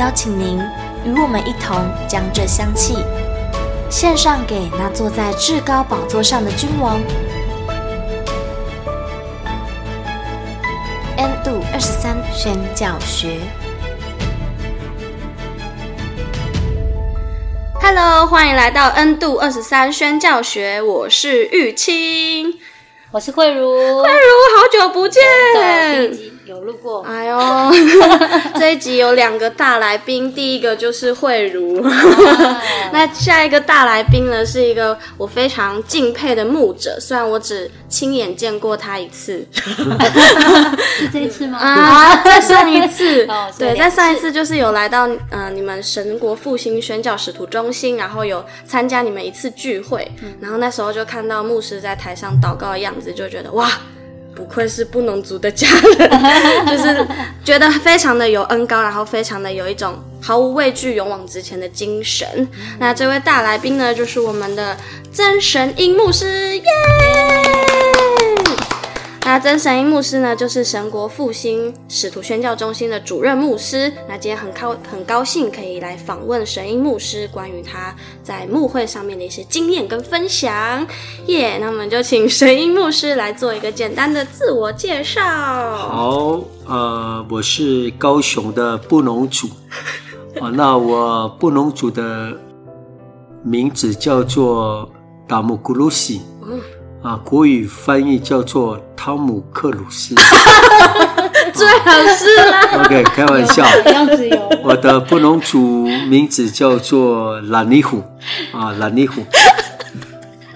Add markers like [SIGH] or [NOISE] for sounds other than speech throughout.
邀请您与我们一同将这香气献上给那坐在至高宝座上的君王。N 度二十三宣教学，Hello，欢迎来到 N 度二十三宣教学，我是玉清，我是慧茹，慧茹，好久不见。有路过，哎呦，[LAUGHS] 这一集有两个大来宾，第一个就是慧茹，[LAUGHS] 那下一个大来宾呢，是一个我非常敬佩的牧者，虽然我只亲眼见过他一次，[LAUGHS] 是这一次吗？啊，再上一次，对，再上一次就是有来到呃你们神国复兴宣教使徒中心，然后有参加你们一次聚会，然后那时候就看到牧师在台上祷告的样子，就觉得哇。不愧是布农族的家人，[LAUGHS] 就是觉得非常的有恩高，然后非常的有一种毫无畏惧、勇往直前的精神。那这位大来宾呢，就是我们的真神樱木师，耶！那曾神英牧师呢，就是神国复兴使徒宣教中心的主任牧师。那今天很高很高兴可以来访问神英牧师，关于他在牧会上面的一些经验跟分享。耶、那我们就请神英牧师来做一个简单的自我介绍。好，呃，我是高雄的布农族啊。那我布农族的名字叫做达木古鲁西。啊，国语翻译叫做汤姆克鲁斯，[LAUGHS] 最好是啦。OK，开玩笑。样子有。我的布农族名字叫做拉尼虎啊，拉尼虎。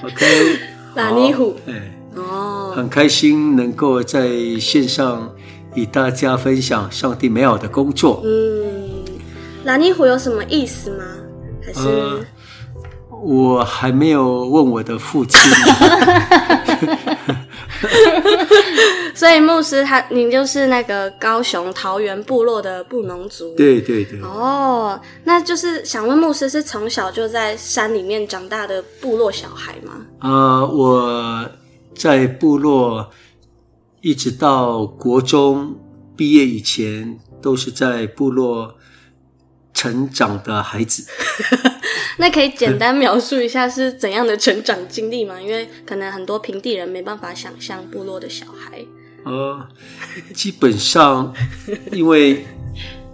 OK，[LAUGHS] 拉尼虎。哎，哦，很开心能够在线上与大家分享上帝美好的工作。嗯，拉尼虎有什么意思吗？还是？呃我还没有问我的父亲，[LAUGHS] 所以牧师他，您就是那个高雄桃园部落的布农族，对对对。哦，那就是想问牧师，是从小就在山里面长大的部落小孩吗？啊、呃，我在部落一直到国中毕业以前，都是在部落成长的孩子。[LAUGHS] 那可以简单描述一下是怎样的成长经历吗？因为可能很多平地人没办法想象部落的小孩。呃，基本上，因为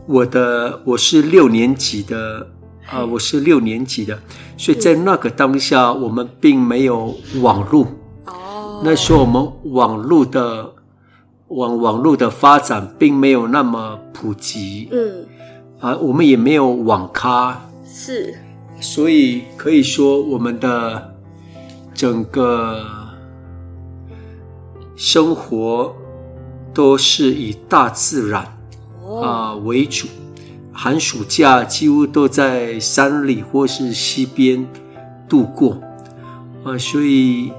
我的我是六年级的啊、呃，我是六年级的，所以在那个当下，我们并没有网络。哦。那时候我们网络的网网络的发展并没有那么普及。嗯。啊，我们也没有网咖。是。所以可以说，我们的整个生活都是以大自然啊为主。寒暑假几乎都在山里或是溪边度过啊，所以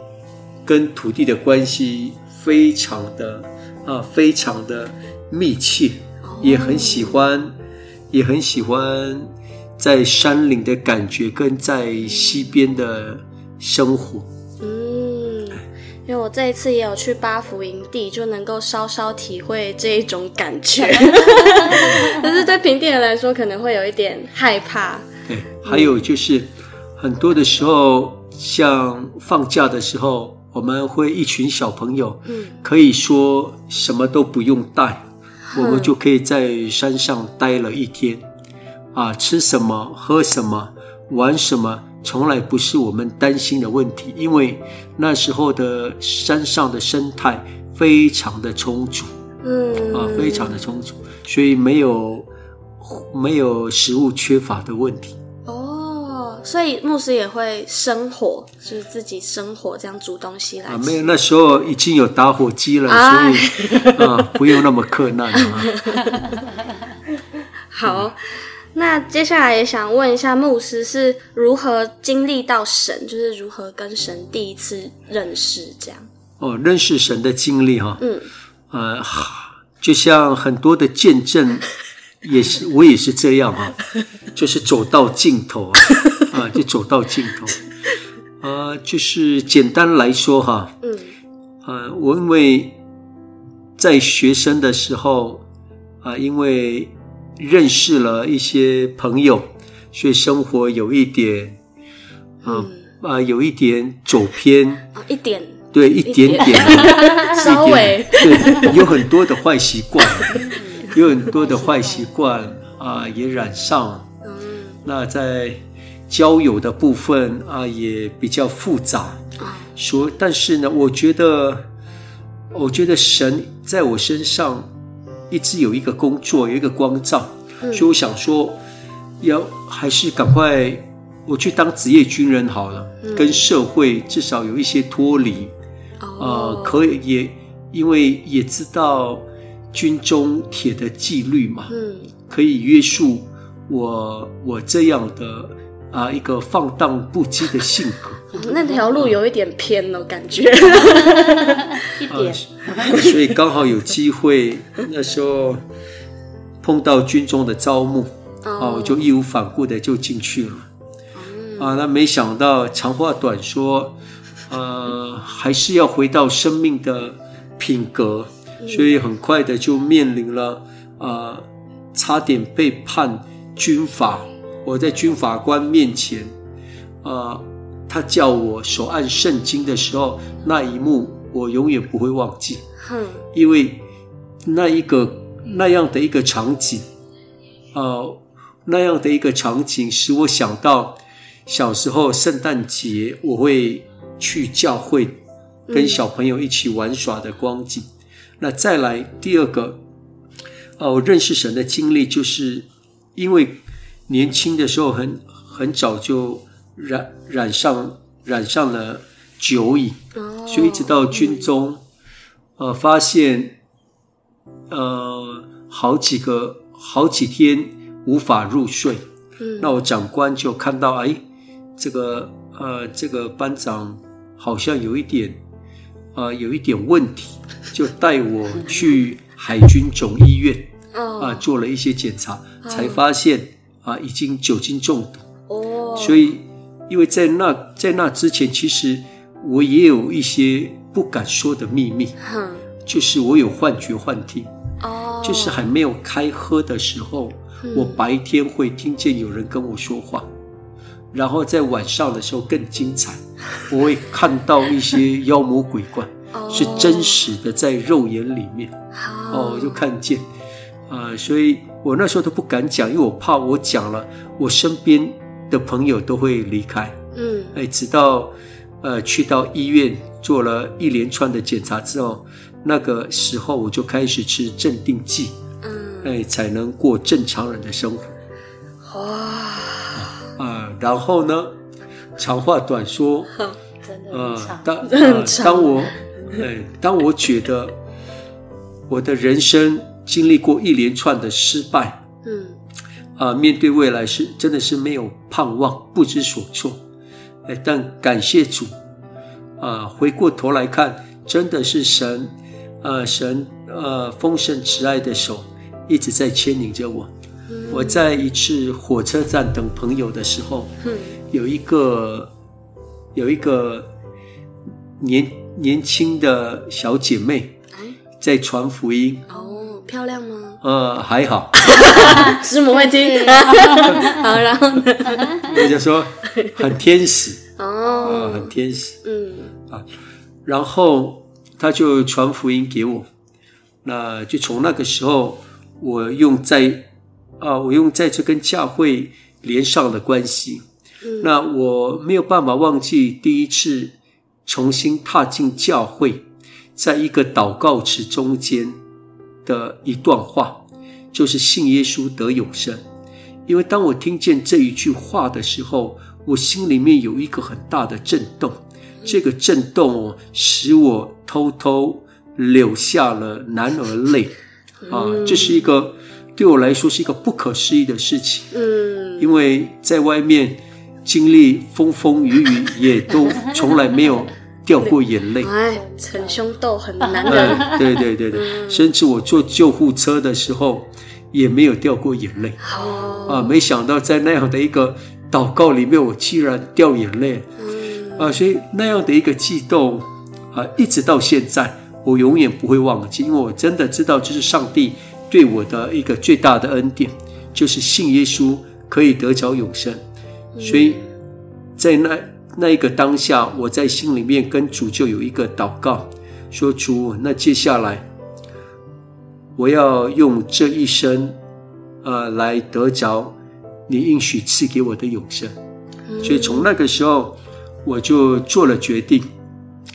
跟土地的关系非常的啊，非常的密切，也很喜欢，也很喜欢。在山林的感觉跟在溪边的生活，嗯，因为我这一次也有去八福营地，就能够稍稍体会这一种感觉。[LAUGHS] [LAUGHS] 但是对平地人来说，可能会有一点害怕。对，还有就是很多的时候，像放假的时候，我们会一群小朋友，嗯，可以说什么都不用带，我们就可以在山上待了一天。啊，吃什么、喝什么、玩什么，从来不是我们担心的问题，因为那时候的山上的生态非常的充足，嗯，啊，非常的充足，所以没有没有食物缺乏的问题。哦，所以牧师也会生火，就是自己生火这样煮东西来吃。啊，没有，那时候已经有打火机了，哎、所以啊，不用那么克难啊。[LAUGHS] 好，嗯、那接下来也想问一下牧师是如何经历到神，就是如何跟神第一次认识这样？哦，认识神的经历哈，嗯，呃，就像很多的见证。也是，我也是这样哈，[LAUGHS] 就是走到尽头啊，[LAUGHS] 啊，就走到尽头，啊，就是简单来说哈，嗯，呃，我因为在学生的时候啊，因为认识了一些朋友，所以生活有一点，啊啊，有一点走偏，啊，一点，对，一点点，[LAUGHS] [LAUGHS] 稍微，对，有很多的坏习惯。有很多的坏习惯啊，也染上。嗯，那在交友的部分啊，也比较复杂。啊，说，但是呢，我觉得，我觉得神在我身上一直有一个工作，有一个光照。嗯，所以我想说，要还是赶快我去当职业军人好了，嗯，跟社会至少有一些脱离。哦，呃，可以也因为也知道。军中铁的纪律嘛，嗯，可以约束我我这样的啊一个放荡不羁的性格。那条路有一点偏了，感觉 [LAUGHS] 一点。所以刚好有机会，那时候碰到军中的招募，哦，我就义无反顾的就进去了。啊，那没想到长话短说，呃，还是要回到生命的品格。所以很快的就面临了，呃，差点被判军法。我在军法官面前，呃，他叫我手按圣经的时候，那一幕我永远不会忘记。嗯，因为那一个那样的一个场景，呃，那样的一个场景使我想到小时候圣诞节我会去教会跟小朋友一起玩耍的光景。那再来第二个，呃，我认识神的经历，就是因为年轻的时候很很早就染染上染上了酒瘾，所以一直到军中，呃，发现呃好几个好几天无法入睡，那我长官就看到，哎，这个呃这个班长好像有一点。啊、呃，有一点问题，就带我去海军总医院啊、做了一些检查，才发现啊、呃，已经酒精中毒。哦，所以因为在那在那之前，其实我也有一些不敢说的秘密，嗯、就是我有幻觉幻听。哦，就是还没有开喝的时候，嗯、我白天会听见有人跟我说话。然后在晚上的时候更精彩，[LAUGHS] 我会看到一些妖魔鬼怪，是真实的在肉眼里面，哦，就看见，啊、呃，所以我那时候都不敢讲，因为我怕我讲了，我身边的朋友都会离开，嗯，哎，直到呃去到医院做了一连串的检查之后，那个时候我就开始吃镇定剂，嗯，哎，才能过正常人的生活，哇。啊、呃，然后呢？长话短说，[LAUGHS] 真的很长。呃、当 [LAUGHS] 呃当我，哎，当我觉得我的人生经历过一连串的失败，嗯，啊、呃，面对未来是真的是没有盼望，不知所措。哎，但感谢主，啊、呃，回过头来看，真的是神，呃，神，呃，丰盛慈爱的手一直在牵引着我。我在一次火车站等朋友的时候，嗯、有一个有一个年年轻的小姐妹在传福音。哦，漂亮吗？呃，还好。[LAUGHS] 师母会听。[LAUGHS] 好，然后呢？我就说很天使。哦、呃，很天使。嗯啊，然后他就传福音给我。那就从那个时候，我用在。啊，我用在这跟教会连上的关系。嗯，那我没有办法忘记第一次重新踏进教会，在一个祷告池中间的一段话，就是信耶稣得永生。因为当我听见这一句话的时候，我心里面有一个很大的震动，这个震动哦，使我偷偷流下了男儿泪啊！这是一个对我来说是一个不可思议的事情。嗯，因为在外面经历风风雨雨，也都从来没有掉过眼泪。哎，逞凶斗狠的男人。哎，对对对对，甚至我坐救护车的时候也没有掉过眼泪。哦，啊，没想到在那样的一个。祷告里面，我居然掉眼泪，啊，所以那样的一个悸动，啊，一直到现在，我永远不会忘记，因为我真的知道这是上帝对我的一个最大的恩典，就是信耶稣可以得着永生。所以在那那一个当下，我在心里面跟主就有一个祷告，说主，那接下来我要用这一生，呃，来得着。你应许赐给我的永生，所以从那个时候我就做了决定，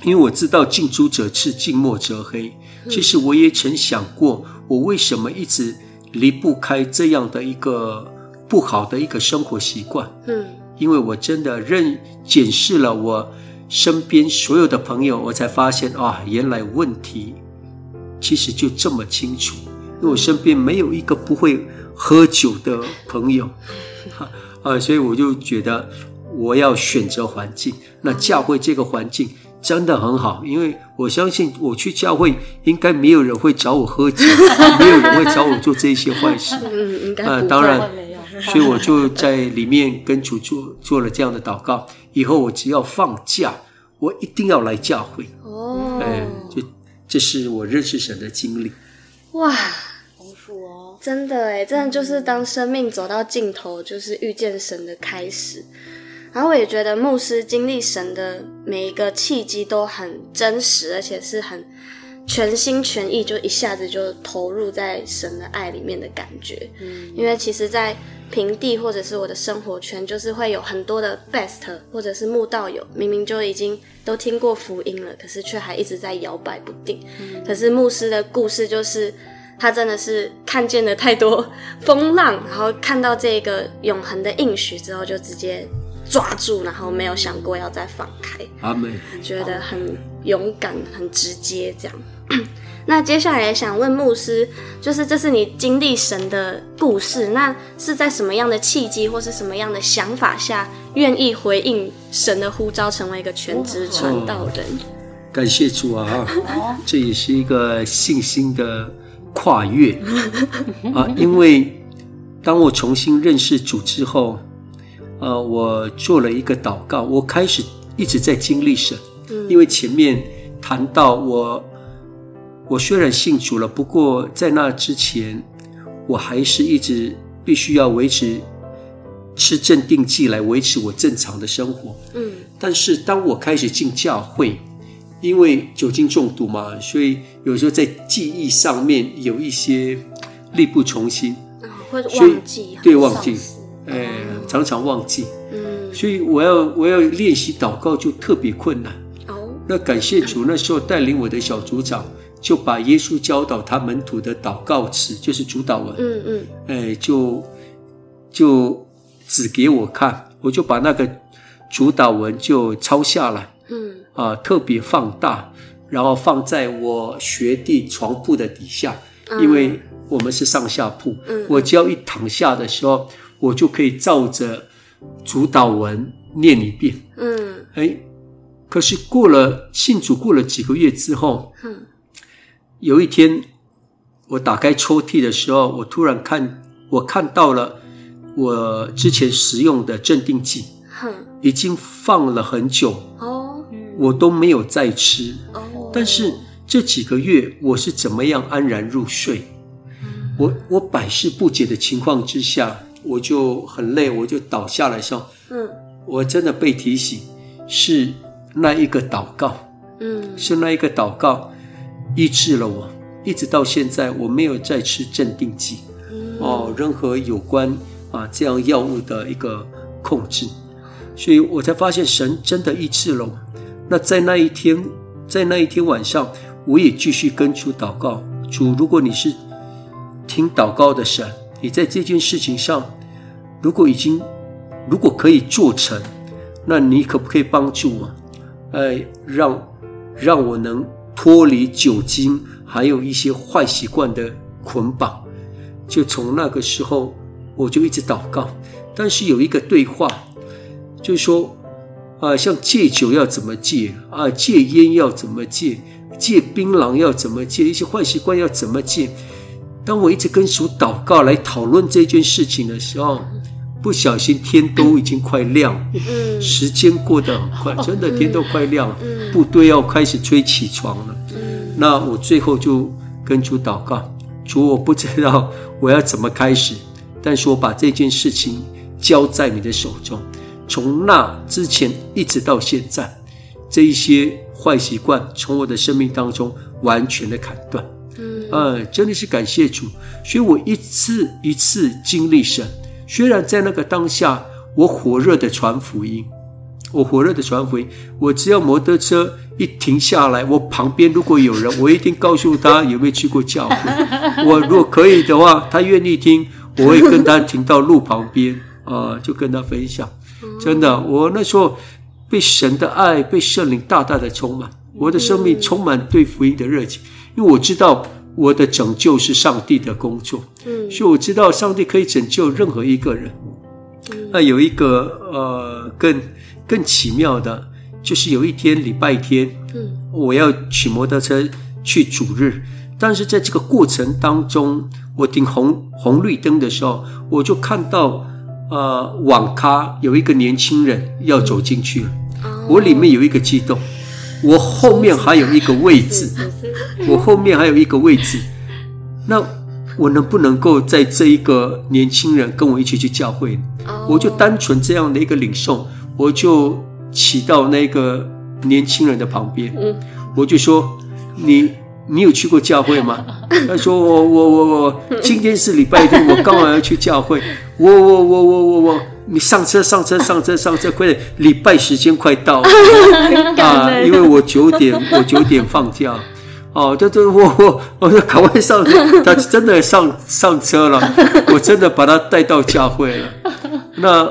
因为我知道近朱者赤，近墨者黑。其实我也曾想过，我为什么一直离不开这样的一个不好的一个生活习惯？嗯，因为我真的认检视了我身边所有的朋友，我才发现啊，原来问题其实就这么清楚。因为我身边没有一个不会喝酒的朋友。[LAUGHS] 啊，所以我就觉得我要选择环境。那教会这个环境真的很好，因为我相信我去教会，应该没有人会找我喝酒，没有人会找我做这些坏事。[LAUGHS] 嗯，应该。啊，当然，所以我就在里面跟主做做了这样的祷告。以后我只要放假，我一定要来教会。哦，哎，就这是我认识神的经历。哇。真的哎，真的就是当生命走到尽头，就是遇见神的开始。然后我也觉得牧师经历神的每一个契机都很真实，而且是很全心全意，就一下子就投入在神的爱里面的感觉。嗯，因为其实，在平地或者是我的生活圈，就是会有很多的 best 或者是慕道友，明明就已经都听过福音了，可是却还一直在摇摆不定。嗯，可是牧师的故事就是。他真的是看见了太多风浪，然后看到这个永恒的应许之后，就直接抓住，然后没有想过要再放开。阿妹。觉得很勇敢，很直接这样。[CLEARS THROAT] 那接下来想问牧师，就是这是你经历神的故事，那是在什么样的契机或是什么样的想法下，愿意回应神的呼召，成为一个全职传道人？哦，感谢主啊！[LAUGHS] 这也是一个信心的。跨越啊！因为当我重新认识主之后，呃，我做了一个祷告，我开始一直在经历神。因为前面谈到我，我虽然信主了，不过在那之前，我还是一直必须要维持吃镇定剂来维持我正常的生活。嗯，但是当我开始进教会。因为酒精中毒嘛，所以有时候在记忆上面有一些力不从心，会忘记，对，忘记，哎，常常忘记。嗯，所以我要我要练习祷告就特别困难。哦，那感谢主，那时候带领我的小组长就把耶稣教导他门徒的祷告词，就是主祷文，嗯嗯，哎，就就指给我看，我就把那个主祷文就抄下来。嗯。啊，特别放大，然后放在我学弟床铺的底下，嗯、因为我们是上下铺。嗯，我只要一躺下的时候，我就可以照着主导文念一遍。嗯，哎，可是过了信主过了几个月之后，嗯，有一天我打开抽屉的时候，我突然看我看到了我之前使用的镇定剂，嗯，已经放了很久。哦。我都没有再吃哦，但是这几个月我是怎么样安然入睡？我我百思不解的情况之下，我就很累，我就倒下来说：“嗯，我真的被提醒，是那一个祷告，嗯，是那一个祷告医治了我，一直到现在我没有再吃镇定剂，哦，任何有关啊这样药物的一个控制，所以我才发现神真的医治了我。”那在那一天，在那一天晚上，我也继续跟主祷告。主，如果你是听祷告的神，你在这件事情上，如果已经，如果可以做成，那你可不可以帮助我？哎，让让我能脱离酒精，还有一些坏习惯的捆绑。就从那个时候，我就一直祷告。但是有一个对话，就是说，啊、像戒酒要怎么戒啊？戒烟要怎么戒？戒槟榔要怎么戒？一些坏习惯要怎么戒？当我一直跟主祷告来讨论这件事情的时候，不小心天都已经快亮，时间过得很快，真的天都快亮，部队要开始吹起床了。那我最后就跟主祷告，主，我不知道我要怎么开始，但是我把这件事情交在你的手中。从那之前一直到现在，这一些坏习惯从我的生命当中完全的砍断。嗯，真的是感谢主，所以我一次一次经历神。虽然在那个当下，我火热的传福音，我火热的传福音，我只要摩托车一停下来，我旁边如果有人，我一定告诉他有没有去过教会。[LAUGHS] 我如果可以的话，他愿意听，我会跟他停到路旁边啊，就跟他分享。真的，我那时候被神的爱，被圣灵大大的充满，我的生命充满对福音的热情，因为我知道。我的拯救是上帝的工作，嗯，所以我知道上帝可以拯救任何一个人。嗯，那有一个呃更更奇妙的，就是有一天礼拜天，嗯，我要骑摩托车去主日，但是在这个过程当中，我停红红绿灯的时候，我就看到呃网咖有一个年轻人要走进去了，我里面有一个激动。我后面还有一个位置，我后面还有一个位置，那我能不能够在这一个年轻人跟我一起去教会呢？我就单纯这样的一个领受，我就骑到那个年轻人的旁边，我就说：“你你有去过教会吗？”他说：“我我我我今天是礼拜天，我刚好要去教会。”我我我我我我。你上车，上车，上车，上车！快点，礼拜时间快到了啊！因为我九点，我九点放假。哦，对对，我我我就赶快上车。他真的上上车了，我真的把他带到教会了。那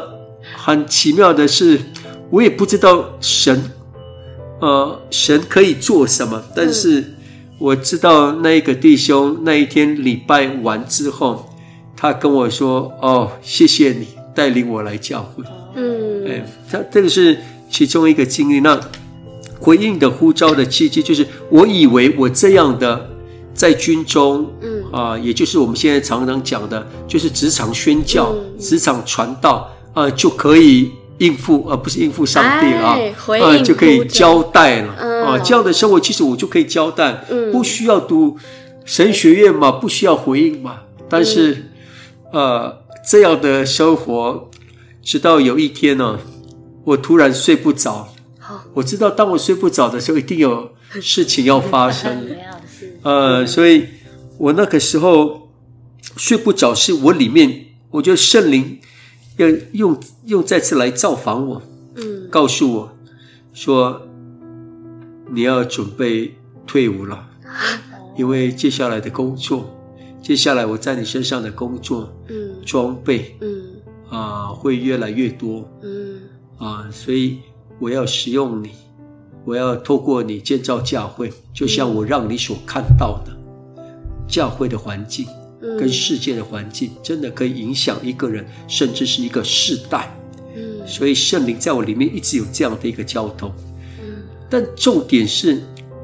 很奇妙的是，我也不知道神，呃，神可以做什么，但是我知道那一个弟兄那一天礼拜完之后，他跟我说：“哦，谢谢你。”带领我来教会，嗯，哎，他这个是其中一个经历。那回应的呼召的契机，就是我以为我这样的在军中，嗯啊，也就是我们现在常常讲的，就是职场宣教、嗯、职场传道啊，就可以应付，而、啊、不是应付上帝啊，啊，就可以交代了、嗯、啊。这样的生活，其实我就可以交代，嗯，不需要读神学院嘛，不需要回应嘛。但是，呃、这样的生活，直到有一天呢，我突然睡不着。我知道当我睡不着的时候，一定有事情要发生。[LAUGHS] 呃，所以我那个时候睡不着，是我里面，我觉得圣灵要用用再次来造访我，嗯，告诉我说你要准备退伍了，因为接下来的工作。接下来我在你身上的工作，嗯，装备，嗯，啊，会越来越多，嗯，啊，所以我要使用你，我要透过你建造教会，就像我让你所看到的，教会的环境跟世界的环境，真的可以影响一个人，甚至是一个世代，嗯，所以圣灵在我里面一直有这样的一个交通，嗯，但重点是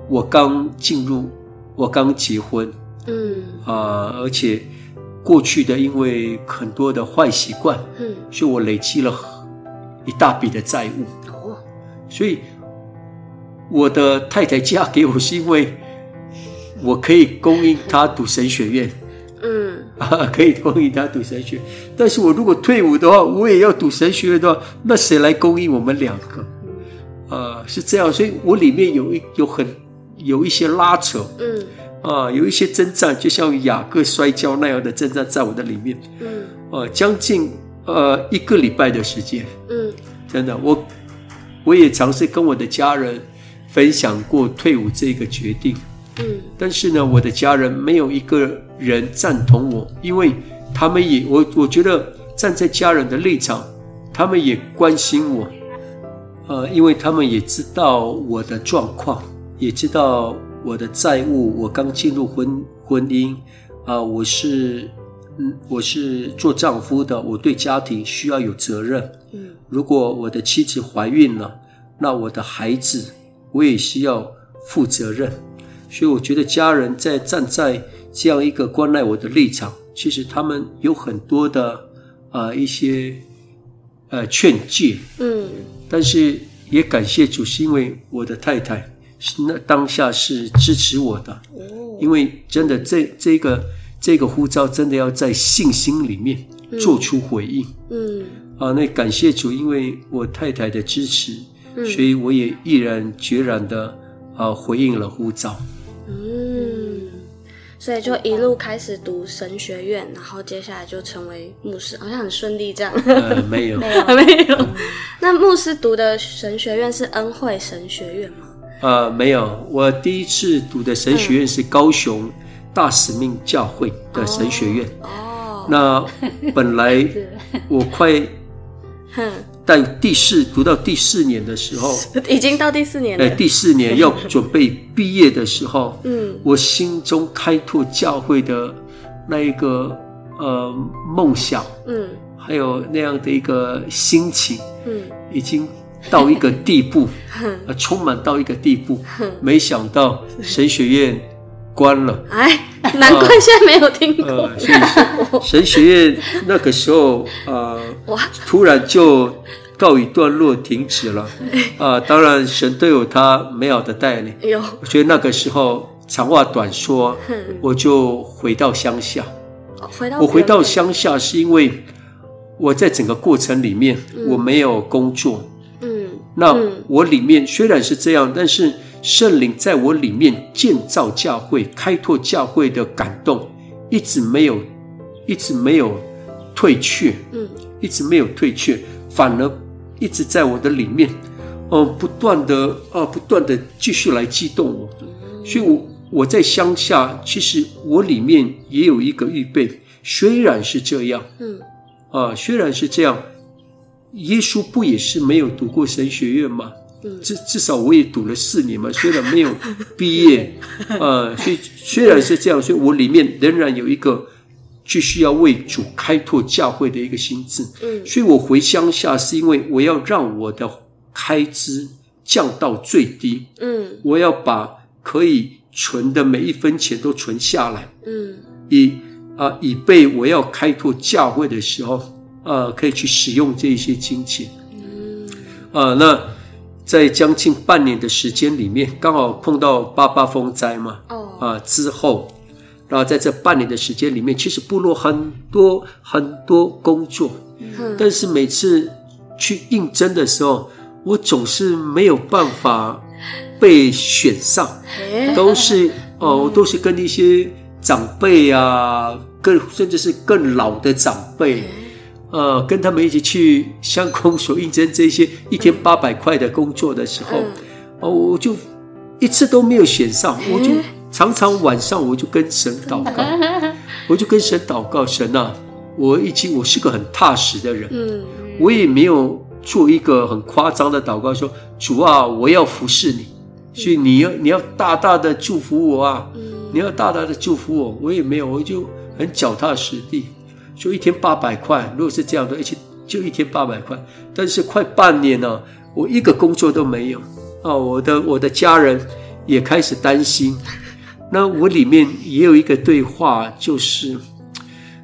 我刚进入，我刚结婚。嗯。啊，而且过去的因为很多的坏习惯，嗯，所以我累积了一大笔的债务。哦，所以我的太太嫁给我是因为我可以供应她读神学院，嗯啊，[LAUGHS] 可以供应她读神学。但是我如果退伍的话，我也要读神学院的话，那谁来供应我们两个？啊，是这样，所以我里面有一有很有一些拉扯，嗯。啊，有一些征战，就像雅各摔跤那样的征战，在我的里面。嗯，呃，将近呃一个礼拜的时间。嗯，真的，我我也尝试跟我的家人分享过退伍这个决定。嗯，但是呢，我的家人没有一个人赞同我，因为他们也我我觉得站在家人的立场，他们也关心我。呃，因为他们也知道我的状况，也知道我的债务，我刚进入婚婚姻，啊、呃，我是，嗯，我是做丈夫的，我对家庭需要有责任。嗯，如果我的妻子怀孕了，那我的孩子我也需要负责任。所以我觉得家人在站在这样一个关爱我的立场，其实他们有很多的啊、呃、一些。呃，劝诫，嗯，但是也感谢主，是因为我的太太是那当下是支持我的，哦，因为真的这这个这个呼召真的要在信心里面做出回应，嗯，啊，那感谢主，因为我太太的支持，嗯，所以我也毅然决然的啊回应了呼召，嗯。所以就一路开始读神学院，然后接下来就成为牧师，好像很顺利这样。呃，没有，[LAUGHS] 没有，没有。[LAUGHS] 那牧师读的神学院是恩惠神学院吗？呃，没有，我第一次读的神学院是高雄大使命教会的神学院。哦，那本来我快。但第四读到第四年的时候，已经到第四年了。哎，第四年要准备毕业的时候，嗯，我心中开拓教会的那一个呃梦想，嗯，还有那样的一个心情，嗯，已经到一个地步，[LAUGHS] 呃，充满到一个地步。没想到神学院关了，哎，难怪现在没有听过。神 [LAUGHS] 学院那个时候啊，呃、突然就。告一段落，停止了啊！当然，神都有他美好的带领。有，我觉得那个时候，长话短说，我就回到乡下。回到我回到乡下，是因为我在整个过程里面我没有工作。嗯，那我里面虽然是这样，但是圣灵在我里面建造教会、开拓教会的感动，一直没有，一直没有退却。嗯，一直没有退却，反而。一直在我的里面，嗯、呃，不断的啊、呃，不断的继续来激动我，所以我我在乡下，其实我里面也有一个预备。虽然是这样，嗯，啊，虽然是这样，耶稣不也是没有读过神学院吗？嗯，至至少我也读了四年嘛，虽然没有毕业，[LAUGHS] 呃，所以虽然是这样，所以我里面仍然有一个。继续要为主开拓教会的一个心智，嗯，所以我回乡下是因为我要让我的开支降到最低，嗯，我要把可以存的每一分钱都存下来，嗯，以啊、呃、以备我要开拓教会的时候，呃，可以去使用这一些金钱，嗯，啊、呃，那在将近半年的时间里面，刚好碰到八八风灾嘛，哦，啊、呃、之后。然后在这半年的时间里面，其实部落很多很多工作，嗯，但是每次去应征的时候，我总是没有办法被选上，都是哦，都是跟一些长辈啊，更甚至是更老的长辈，呃，跟他们一起去乡公所应征这些一天八百块的工作的时候，哦，我就一次都没有选上，我就。常常晚上我就跟神祷告，[LAUGHS] 我就跟神祷告，神啊，我已经我是个很踏实的人，嗯，我也没有做一个很夸张的祷告，说主啊，我要服侍你，所以你要你要大大的祝福我啊，你要大大的祝福我，我也没有，我就很脚踏实地，就一天八百块，如果是这样的，而且就一天八百块，但是快半年了，我一个工作都没有啊，我的我的家人也开始担心。那我里面也有一个对话，就是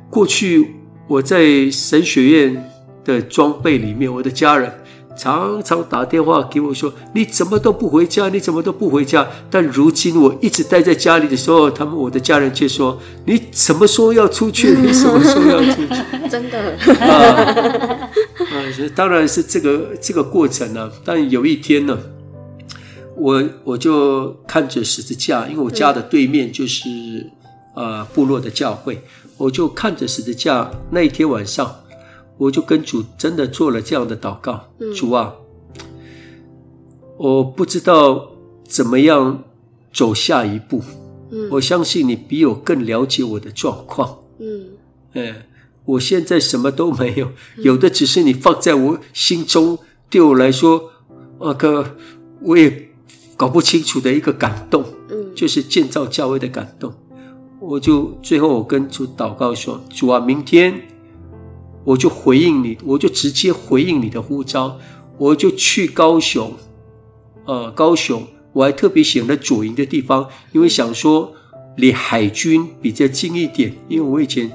过去我在神学院的装备里面，我的家人常常打电话给我说：“你怎么都不回家？你怎么都不回家？”但如今我一直待在家里的时候，他们我的家人却说：“你什么时候要出去？你什么时候要出去？” [LAUGHS] 真的啊啊！当然是这个这个过程呢、啊，但有一天呢。我我就看着十字架，因为我家的对面就是呃部落的教会，我就看着十字架。那一天晚上，我就跟主真的做了这样的祷告：主啊，我不知道怎么样走下一步。我相信你比我更了解我的状况。嗯，哎，我现在什么都没有，有的只是你放在我心中，对我来说。呃，可我也搞不清楚的一个感动，嗯，就是建造教会的感动。我就最后我跟主祷告说：“主啊，明天我就回应你，我就直接回应你的呼召，我就去高雄。呃，高雄我还特别选了左营的地方，因为想说离海军比较近一点，因为我以前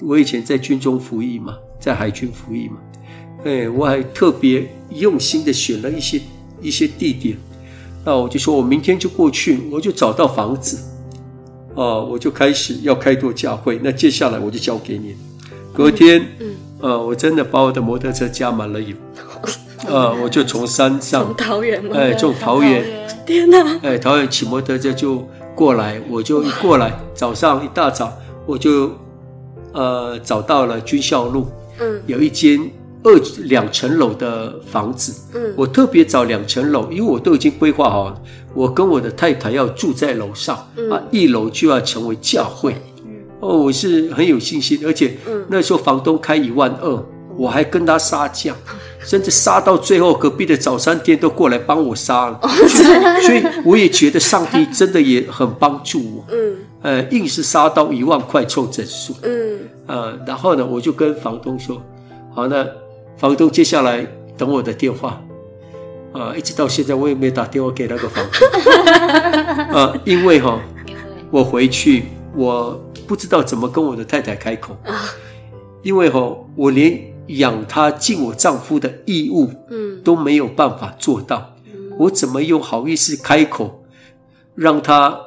我以前在军中服役嘛，在海军服役嘛。”哎，我还特别用心的选了一些一些地点，那我就说我明天就过去，我就找到房子，啊，我就开始要开拓教会。那接下来我就交给你。隔天，嗯，呃，我真的把我的摩托车加满了油，啊，[LAUGHS] 我就从山上，从桃园吗？哎，从桃园，天哪！哎，桃园骑摩托车就过来，我就一过来，早上一大早我就，呃，找到了军校路，嗯，有一间。二两层楼的房子，嗯，我特别找两层楼，因为我都已经规划好了，我跟我的太太要住在楼上，嗯，啊，一楼就要成为教会，嗯，哦，我是很有信心，而且，嗯，那时候房东开一万二，我还跟他杀价，甚至杀到最后，隔壁的早餐店都过来帮我杀了，所以我也觉得上帝真的也很帮助我，嗯，呃，硬是杀到一万块凑整数，嗯，呃，然后呢，我就跟房东说，好，那。房东接下来等我的电话，啊，一直到现在我也没打电话给那个房东，啊，[LAUGHS] 因为哈，我回去我不知道怎么跟我的太太开口，因为哈，我连养她尽我丈夫的义务，嗯，都没有办法做到，我怎么又好意思开口，让她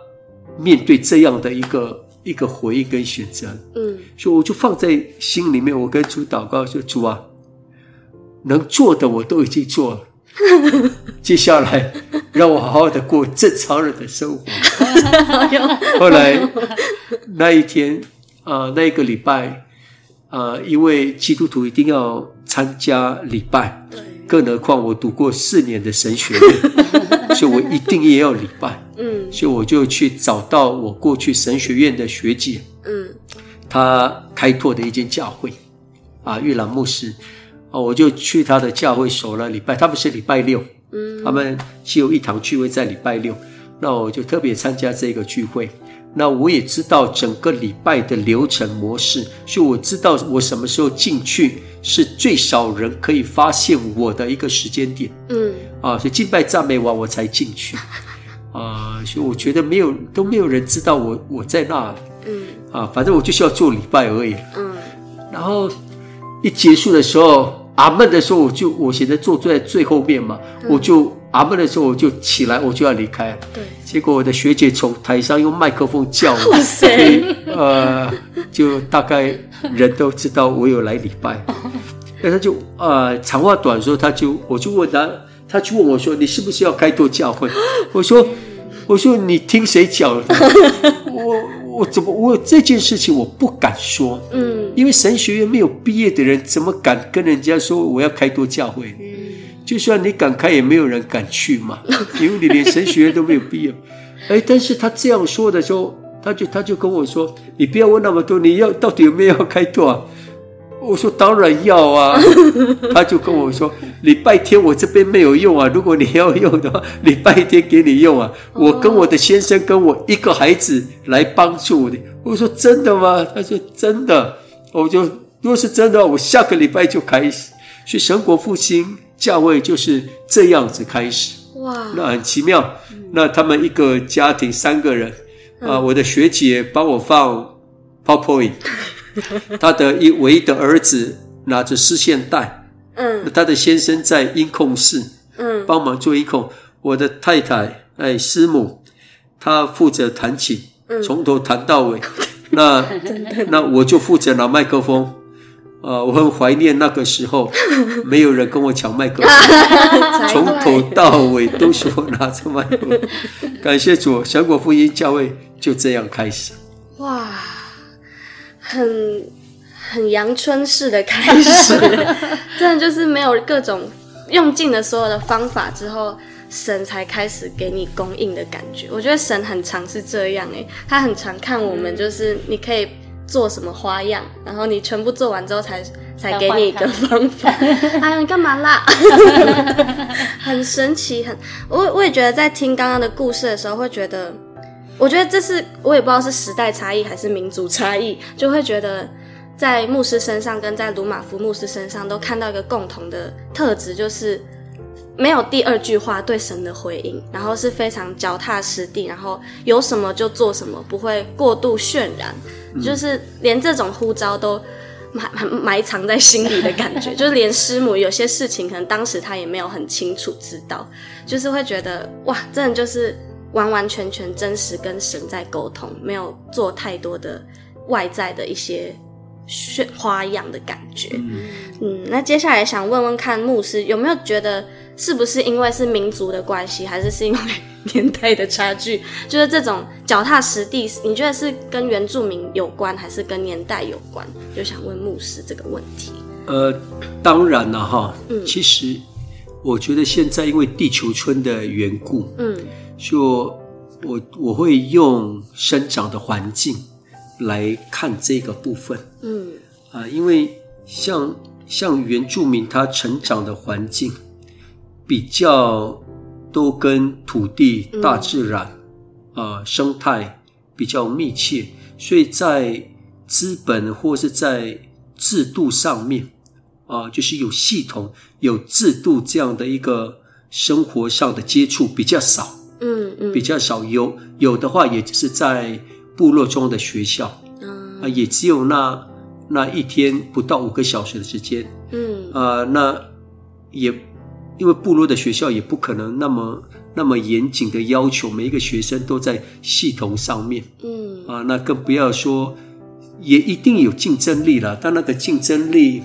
面对这样的一个一个回应跟选择，嗯，所以我就放在心里面，我跟主祷告说，主啊。能做的我都已经做了，[LAUGHS] 接下来让我好好的过正常人的生活。[LAUGHS] 后来那一天啊、呃，那一个礼拜啊、呃，因为基督徒一定要参加礼拜，更何况我读过四年的神学院，[LAUGHS] 所以我一定也要礼拜。嗯，所以我就去找到我过去神学院的学姐，嗯，她开拓的一间教会啊，玉兰牧师。啊我就去他的教会守了礼拜，他们是礼拜六，嗯，他们只有一堂聚会在礼拜六，那我就特别参加这个聚会。那我也知道整个礼拜的流程模式，所以我知道我什么时候进去是最少人可以发现我的一个时间点，嗯，啊，所以敬拜赞美完我才进去，啊，所以我觉得没有都没有人知道我我在那里，嗯，啊，反正我就是要做礼拜而已，嗯，然后一结束的时候。阿门的时候，我就我现在坐在最后面嘛，嗯、我就阿门的时候我就起来，我就要离开。对，结果我的学姐从台上用麦克风叫我，所以 [LAUGHS] 呃，就大概人都知道我有来礼拜。[LAUGHS] 那他就呃，长话短说，他就我就问他，他就问我说：“你是不是要开拓教会？”我说：“ [LAUGHS] 我说你听谁讲的？我。”我怎么我这件事情我不敢说，嗯，因为神学院没有毕业的人怎么敢跟人家说我要开拓教会？嗯，就算你敢开，也没有人敢去嘛，[LAUGHS] 因为你连神学院都没有毕业。哎，但是他这样说的时候，他就他就跟我说：“你不要问那么多，你要到底有没有要开拓啊？”我说当然要啊，[LAUGHS] 他就跟我说，礼拜天我这边没有用啊，如果你要用的话，礼拜天给你用啊。我跟我的先生跟我一个孩子来帮助你。我说真的吗？他说真的。我就如果是真的，我下个礼拜就开始。所以神国复兴教会就是这样子开始。哇，那很奇妙。那他们一个家庭三个人啊，我的学姐帮我放 PowerPoint。[LAUGHS] 他的一唯一的儿子拿着丝线带，嗯，他的先生在音控室，嗯，帮忙做音控。我的太太，哎，师母，她负责弹琴，嗯，从头弹到尾。[LAUGHS] 那那我就负责拿麦克风，啊、呃，我很怀念那个时候，[LAUGHS] 没有人跟我抢麦克风，[LAUGHS] 从头到尾都是我拿着麦克风。[LAUGHS] 感谢主，小果福音教会就这样开始。哇。很很阳春式的开始，真的就是没有各种用尽了所有的方法之后，神才开始给你供应的感觉。我觉得神很常是这样诶，他很常看我们，就是你可以做什么花样，然后你全部做完之后才才给你一个方法。[LAUGHS] 哎呀，你干嘛啦？[LAUGHS] 很神奇，很我我也觉得在听刚刚的故事的时候，会觉得，我觉得这是我也不知道是时代差异还是民族差异，就会觉得在牧师身上跟在鲁马夫牧师身上都看到一个共同的特质，就是。没有第二句话对神的回应，然后是非常脚踏实地，然后有什么就做什么，不会过度渲染，嗯、就是连这种呼召都埋埋埋藏在心里的感觉，[LAUGHS] 就是连师母有些事情可能当时他也没有很清楚知道，就是会觉得哇，真的就是完完全全真实跟神在沟通，没有做太多的外在的一些炫花样的感觉。嗯，嗯，那接下来想问问看牧师有没有觉得？是不是因为是民族的关系，还是是因为年代的差距？[LAUGHS] 就是这种脚踏实地，你觉得是跟原住民有关，还是跟年代有关？就想问牧师这个问题。呃，当然了哈，嗯，其实我觉得现在因为地球村的缘故，嗯，就我我会用生长的环境来看这个部分，嗯，啊，因为像像原住民他成长的环境。比较都跟土地、大自然、嗯、呃生态比较密切，所以在资本或是在制度上面啊、呃，就是有系统、有制度这样的一个生活上的接触比较少，嗯嗯，比较少。有有的话，也就是在部落中的学校，啊、也只有那那一天不到五个小时的时间，嗯啊、呃，那也。因为部落的学校也不可能那么那么严谨的要求每一个学生都在系统上面，嗯啊，那更不要说，也一定有竞争力了。但那个竞争力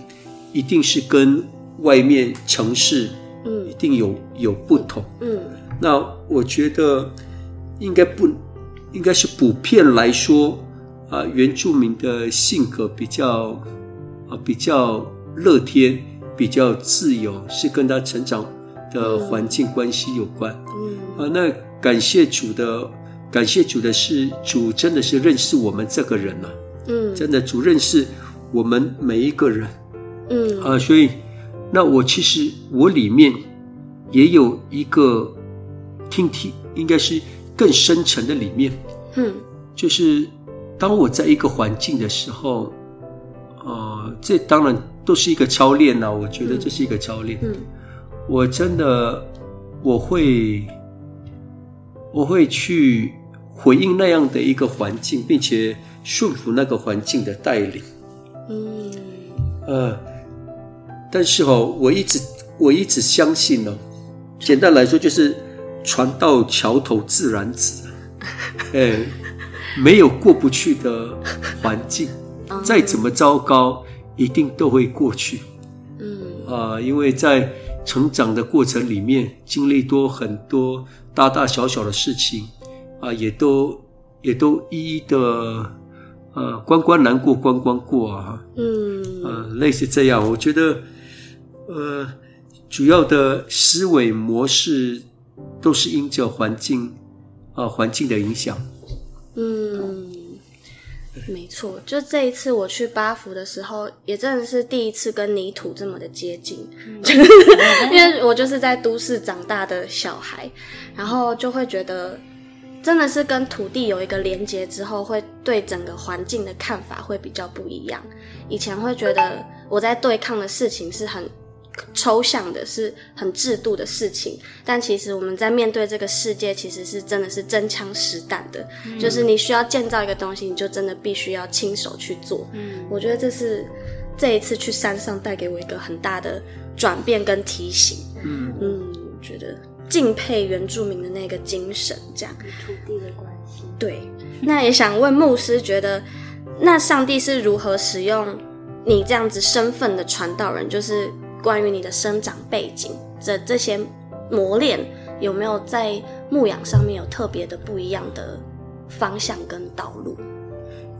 一定是跟外面城市，嗯，一定有有不同，嗯。那我觉得应该不，应该是普遍来说啊，原住民的性格比较啊比较乐天。比较自由，是跟他成长的环境关系有关。嗯啊，那感谢主的，感谢主的是主真的是认识我们这个人了。嗯，真的主认识我们每一个人。嗯啊，所以那我其实我里面也有一个听听，应该是更深层的里面。嗯，就是当我在一个环境的时候，呃，这当然。都是一个操练呐，我觉得这是一个操练。嗯，我真的我会我会去回应那样的一个环境，并且顺服那个环境的带领。嗯，呃，但是哦，我一直我一直相信哦，简单来说就是船到桥头自然直。哎，没有过不去的环境，再怎么糟糕。一定都会过去，嗯啊，因为在成长的过程里面，经历多很多大大小小的事情，啊，也都也都一一的，呃，关关难过关关过啊，嗯，呃，类似这样，我觉得，呃，主要的思维模式都是因着环境啊，环境的影响，嗯。没错，就这一次我去巴福的时候，也真的是第一次跟泥土这么的接近，嗯、[LAUGHS] 因为我就是在都市长大的小孩，然后就会觉得，真的是跟土地有一个连接之后，会对整个环境的看法会比较不一样。以前会觉得我在对抗的事情是很。抽象的是很制度的事情，但其实我们在面对这个世界，其实是真的是真枪实弹的。嗯、就是你需要建造一个东西，你就真的必须要亲手去做。嗯，我觉得这是这一次去山上带给我一个很大的转变跟提醒。嗯嗯，我觉得敬佩原住民的那个精神，这样与土地的关系。对，那也想问牧师，觉得那上帝是如何使用你这样子身份的传道人？就是。关于你的生长背景，这这些磨练有没有在牧养上面有特别的不一样的方向跟道路？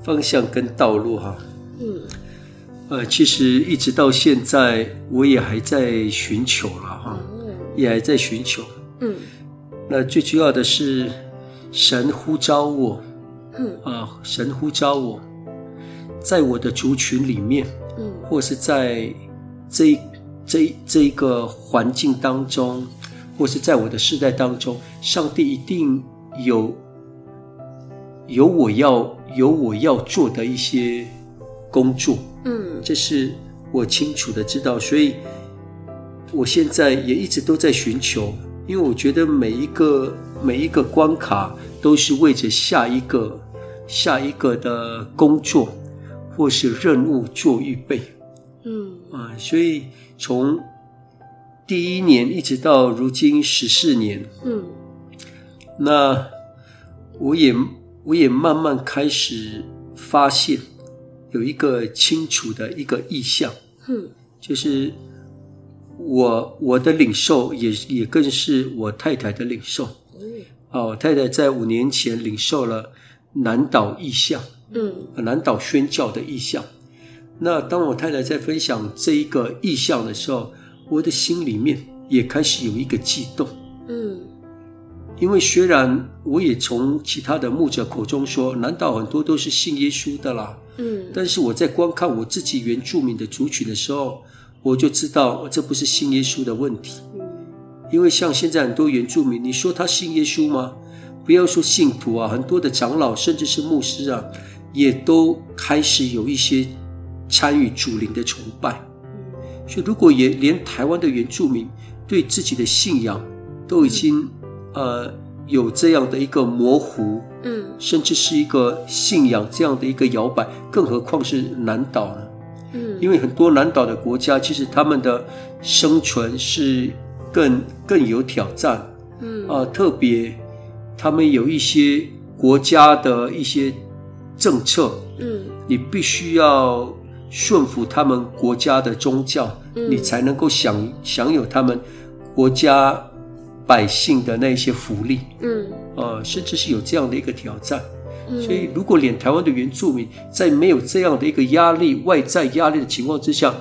方向跟道路哈，嗯，呃，其实一直到现在，我也还在寻求了哈，嗯、也还在寻求，嗯，那最主要的是神呼召我，嗯。啊，神呼召我，在我的族群里面，嗯，或是在这这这一个环境当中，或是在我的世代当中，上帝一定有有我要有我要做的一些工作，嗯，这是我清楚的知道，所以我现在也一直都在寻求，因为我觉得每一个每一个关卡都是为着下一个下一个的工作或是任务做预备，嗯。啊，所以从第一年一直到如今十四年，嗯，那我也。我也慢慢开始发现有一个清楚的一个意向，嗯，就是我我的领受也也更是我太太的领受，嗯，哦，太太在五年前领受了南岛意向，嗯，南岛宣教的意象。那当我太太在分享这一个意象的时候，我的心里面也开始有一个悸动，嗯。因为虽然我也从其他的牧者口中说，难道很多都是信耶稣的啦，嗯，但是我在观看我自己原住民的族群的时候，我就知道这不是信耶稣的问题，嗯，因为像现在很多原住民，你说他信耶稣吗？不要说信徒啊，很多的长老甚至是牧师啊，也都开始有一些参与主灵的崇拜，所以如果也连台湾的原住民对自己的信仰都已经。呃，有这样的一个模糊，嗯，甚至是一个信仰这样的一个摇摆，更何况是南岛呢？嗯，因为很多南岛的国家，其实他们的生存是更更有挑战，嗯。啊，特别他们有一些国家的一些政策，嗯，你必须要顺服他们国家的宗教，嗯，你才能够享享有他们国家。百姓的那些福利，嗯，呃，甚至是有这样的一个挑战，嗯，所以如果连台湾的原住民在没有这样的一个压力、外在压力的情况之下，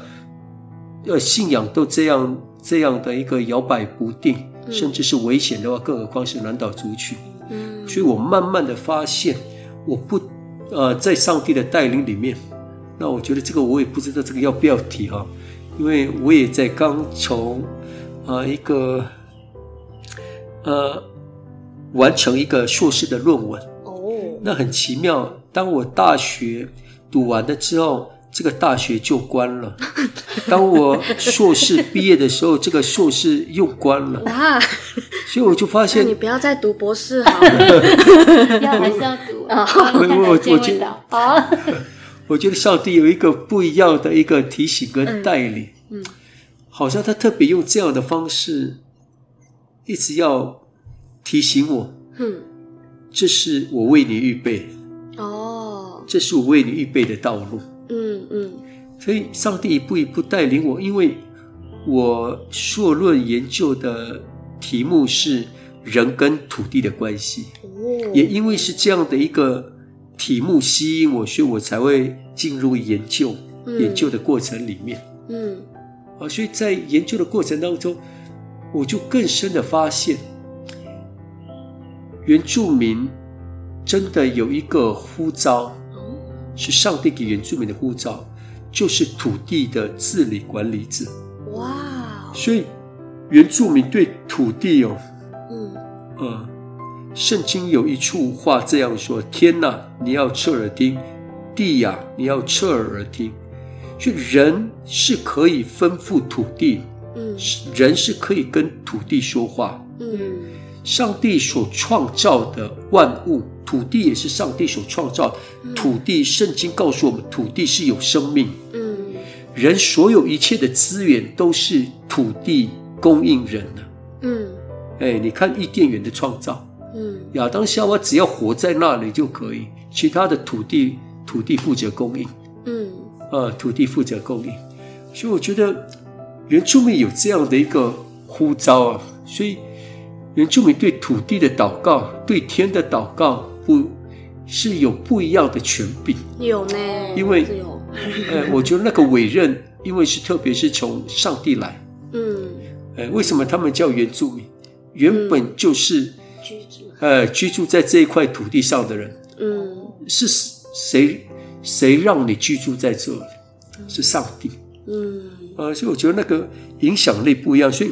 呃，信仰都这样这样的一个摇摆不定，甚至是危险的话，更何况是南岛族群，嗯，所以我慢慢的发现，我不，呃，在上帝的带领里面，那我觉得这个我也不知道这个要不要提哈，因为我也在刚从，呃，一个。呃，完成一个硕士的论文哦，那很奇妙。当我大学读完了之后，这个大学就关了；[LAUGHS] 当我硕士毕业的时候，这个硕士又关了。哇！所以我就发现，你不要再读博士好了，[LAUGHS] 要还是要读啊？[LAUGHS] 我我我觉得啊，我觉得上帝有一个不一样的一个提醒跟带领，嗯，好像他特别用这样的方式。一直要提醒我，嗯，这是我为你预备。哦，这是我为你预备的道路，嗯嗯，所以上帝一步一步带领我，因为我硕论研究的题目是人跟土地的关系，哦，也因为是这样的一个题目吸引我，所以我才会进入研究，嗯，研究的过程里面，嗯，啊，所以在研究的过程当中。我就更深的发现，原住民真的有一个呼召，是上帝给原住民的呼召，就是土地的治理管理者。哇！所以原住民对土地哦，嗯嗯，圣经有一处话这样说：天呐，你要侧耳听；地呀，你要侧耳听。所以人是可以吩咐土地。嗯，人是可以跟土地说话。嗯，上帝所创造的万物，土地也是上帝所创造。土地，圣经告诉我们，土地是有生命。嗯，人所有一切的资源都是土地供应人的。嗯，哎，你看伊甸园的创造。嗯，亚当夏娃只要活在那里就可以，其他的土地，土地负责供应。嗯，啊，土地负责供应。所以我觉得。原住民有这样的一个呼召啊，所以原住民对土地的祷告、对天的祷告，不是有不一样的权柄。有呢，因为 [LAUGHS] 呃，我觉得那个委任，因为是特别是从上帝来。嗯，呃，为什么他们叫原住民？原本就是呃，居住在这一块土地上的人。嗯，是谁谁让你居住在这里？是上帝。嗯，呃，所以我觉得那个影响力不一样。所以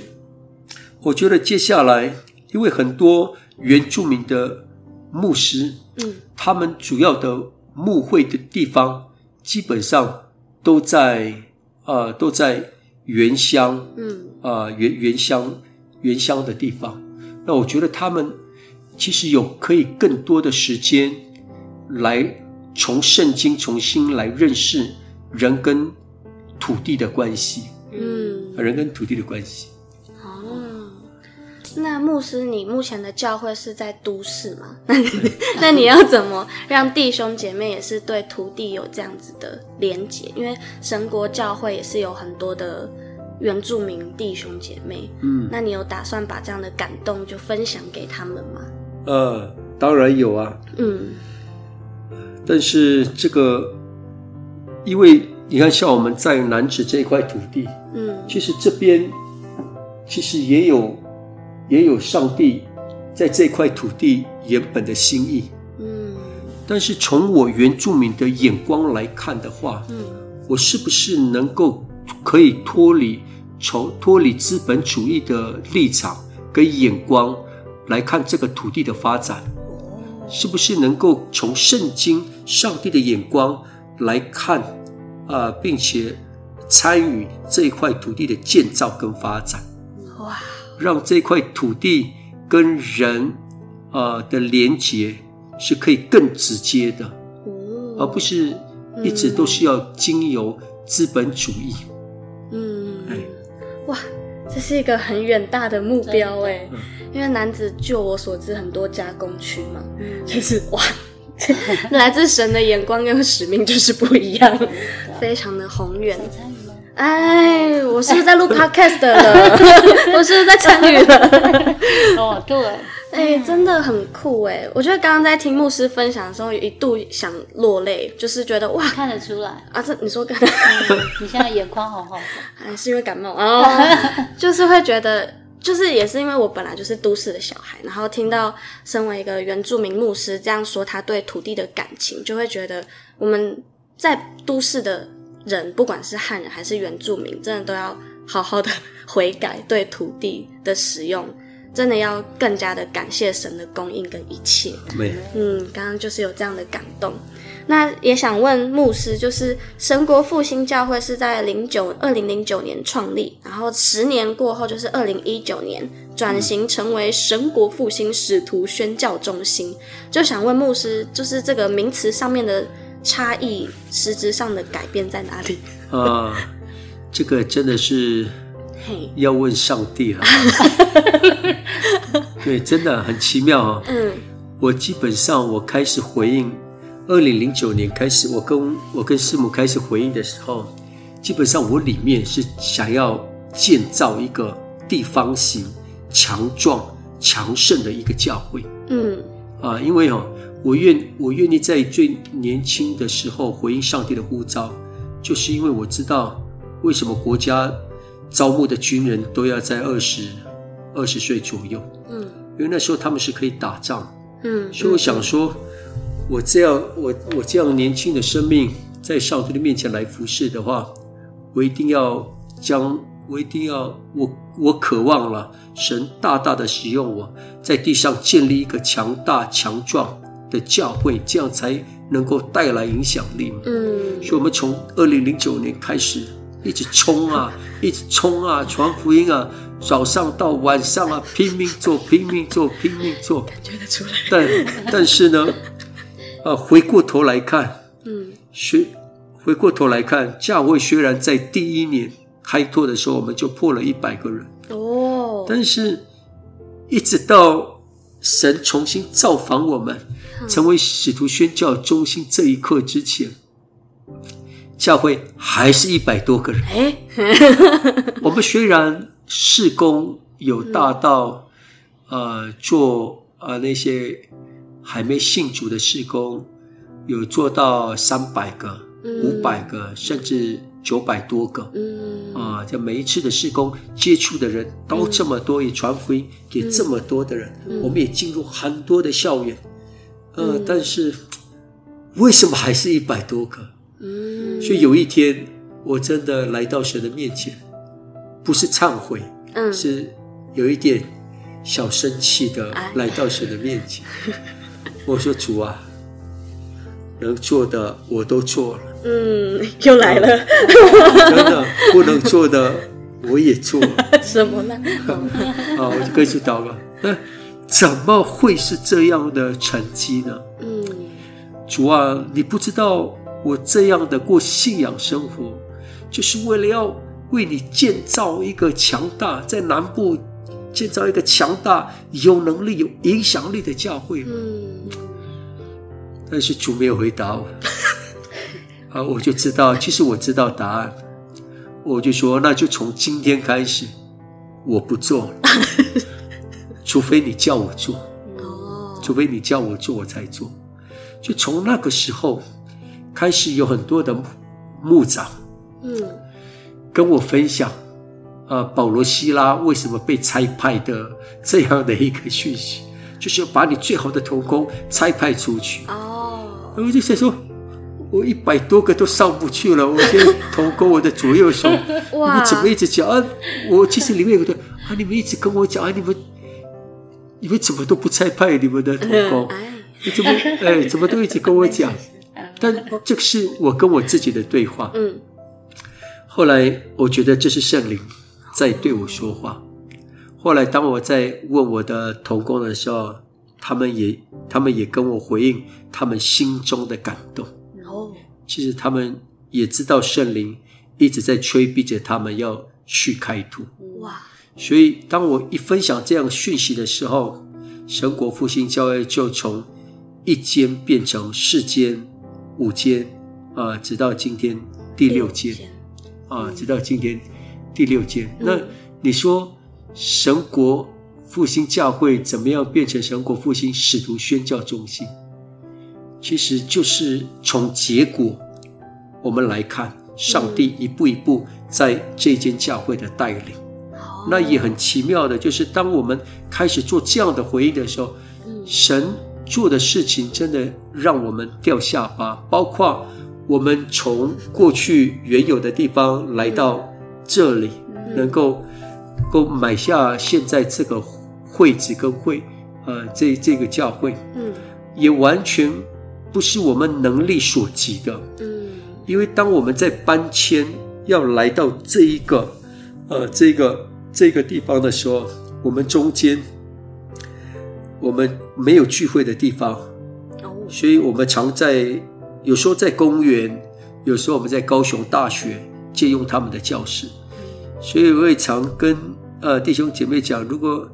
我觉得接下来，因为很多原住民的牧师，嗯，他们主要的牧会的地方，基本上都在啊、呃，都在原乡，嗯，啊、呃，原原乡原乡的地方。那我觉得他们其实有可以更多的时间来从圣经重新来认识人跟。土地的关系，嗯，人跟土地的关系。哦，那牧师，你目前的教会是在都市吗？[LAUGHS] 那你那你要怎么让弟兄姐妹也是对土地有这样子的连结？因为神国教会也是有很多的原住民弟兄姐妹，嗯，那你有打算把这样的感动就分享给他们吗？呃，当然有啊，嗯，但是这个因为。你看，像我们在楠梓这一块土地，嗯，其实这边其实也有也有上帝在这块土地原本的心意，嗯。但是从我原住民的眼光来看的话，嗯，我是不是能够可以脱离从脱离资本主义的立场跟眼光来看这个土地的发展？是不是能够从圣经上帝的眼光来看？啊，并且参与这一块土地的建造跟发展，哇！让这块土地跟人啊的连结是可以更直接的，哦，而不是一直都是要经由资本主义。嗯，哎，哇，这是一个很远大的目标哎，因为男子就我所知很多加工区嘛，嗯，就是哇。[LAUGHS] 来自神的眼光跟使命就是不一样，非常的宏远。哎，我是不是在录 [LAUGHS] podcast？[LAUGHS] 我是不是在参与了？哦，对，哎，真的很酷哎！我觉得刚刚在听牧师分享的时候，有一度想落泪，就是觉得哇，看得出来啊！这你说看，你现在眼眶红红的，还是因为感冒啊？[LAUGHS] 就是会觉得。就是也是因为我本来就是都市的小孩，然后听到身为一个原住民牧师这样说他对土地的感情，就会觉得我们在都市的人，不管是汉人还是原住民，真的都要好好的 [LAUGHS] 悔改，对土地的使用，真的要更加的感谢神的供应跟一切。嗯，刚刚就是有这样的感动。那也想问牧师，就是神国复兴教会是在零九二零零九年创立，然后十年过后就是二零一九年转型成为神国复兴使徒宣教中心。就想问牧师，就是这个名词上面的差异，实质上的改变在哪里？啊，这个真的是要问上帝了。[LAUGHS] [LAUGHS] 对，真的很奇妙啊。嗯，我基本上我开始回应。二零零九年开始，我跟我跟师母开始回应的时候，基本上我里面是想要建造一个地方型、强壮、强盛的一个教会。嗯，啊，因为哦，我愿我愿意在最年轻的时候回应上帝的呼召，就是因为我知道为什么国家招募的军人都要在二十二十岁左右。嗯，因为那时候他们是可以打仗。嗯，所以我想说。我这样，我我这样年轻的生命，在上帝的面前来服侍的话，我一定要将，我一定要，我我渴望了神大大的使用我，在地上建立一个强大强壮的教会，这样才能够带来影响力。嗯，所以我们从二零零九年开始，一直冲啊，一直冲啊，传福音啊，早上到晚上啊，拼命做，拼命做，拼命做，感觉得出来。但但是呢？啊，回过头来看，嗯，学回过头来看，教会虽然在第一年开拓的时候，我们就破了一百个人哦，但是，一直到神重新造访我们，嗯、成为使徒宣教中心这一刻之前，教会还是一百多个人。哎，[LAUGHS] 我们虽然事工有大到，嗯、呃，做呃那些。还没信主的事工，有做到三百个、五百个，甚至九百多个。嗯啊，就每一次的事工接触的人都这么多，也传福音给这么多的人。我们也进入很多的校园，呃，但是为什么还是一百多个？嗯，所以有一天我真的来到神的面前，不是忏悔，嗯，是有一点小生气的来到神的面前。哎、我说主啊，能做的我都做了，嗯，又来了，真的不能做的我也做了，[LAUGHS] 什么呢？[LAUGHS] 啊，我就跟主祷告，那怎么会是这样的成绩呢？嗯，主啊，你不知道我这样的过信仰生活。就是为了要为你建造一个强大，在南部建造一个强大、有能力、有影响力的教会。嗯，但是主没有回答我，[LAUGHS] 啊，我就知道，其实我知道答案，我就说，那就从今天开始，我不做了，[LAUGHS] 除非你叫我做，哦，除非你叫我做，我才做。就从那个时候开始，有很多的牧长。嗯，跟我分享，呃，保罗希拉为什么被拆派的这样的一个讯息，就是要把你最好的同工拆派出去。哦，我就想说，我一百多个都上不去了，我先同工我的左右手，[LAUGHS] 哇你们怎么一直讲啊？我其实里面有个啊，你们一直跟我讲啊，你们你们怎么都不拆派你们的同工？[LAUGHS] 你怎么哎，怎么都一直跟我讲？[LAUGHS] 但这个是我跟我自己的对话。嗯。后来我觉得这是圣灵在对我说话。后来当我在问我的同工的时候，他们也他们也跟我回应他们心中的感动。哦，其实他们也知道圣灵一直在催逼着他们要去开拓。哇！所以当我一分享这样讯息的时候，神国复兴教会就从一间变成四间、五间，啊，直到今天第六间。啊，直到今天第六届。那你说神国复兴教会怎么样变成神国复兴使徒宣教中心？其实就是从结果我们来看，上帝一步一步在这间教会的带领。那也很奇妙的，就是当我们开始做这样的回应的时候，神做的事情真的让我们掉下巴，包括。我们从过去原有的地方来到这里，能够够买下现在这个会址跟会，呃，这这个教会，嗯，也完全不是我们能力所及的，嗯，因为当我们在搬迁要来到这一个，呃，这个这个地方的时候，我们中间我们没有聚会的地方，所以我们常在。有时候在公园，有时候我们在高雄大学借用他们的教室，所以我也常跟呃弟兄姐妹讲，如果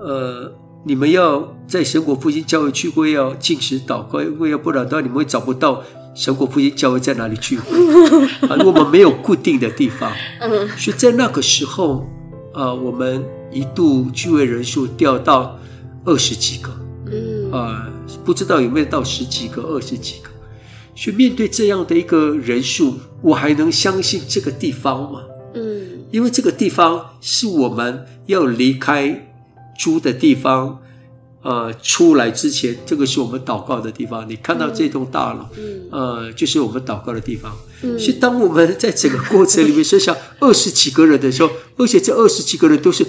呃你们要在神国复兴教会聚会，要禁食祷告，因为要不然的话你们会找不到神国复兴教会在哪里聚会 [LAUGHS] 啊。如果我们没有固定的地方，所以在那个时候啊、呃，我们一度聚会人数掉到二十几个，嗯啊、呃，不知道有没有到十几个、二十几个。去面对这样的一个人数，我还能相信这个地方吗？嗯，因为这个地方是我们要离开租的地方，呃，出来之前，这个是我们祷告的地方。你看到这栋大楼，嗯，呃，就是我们祷告的地方。嗯，所以当我们在整个过程里面剩下二十几个人的时候，而且这二十几个人都是。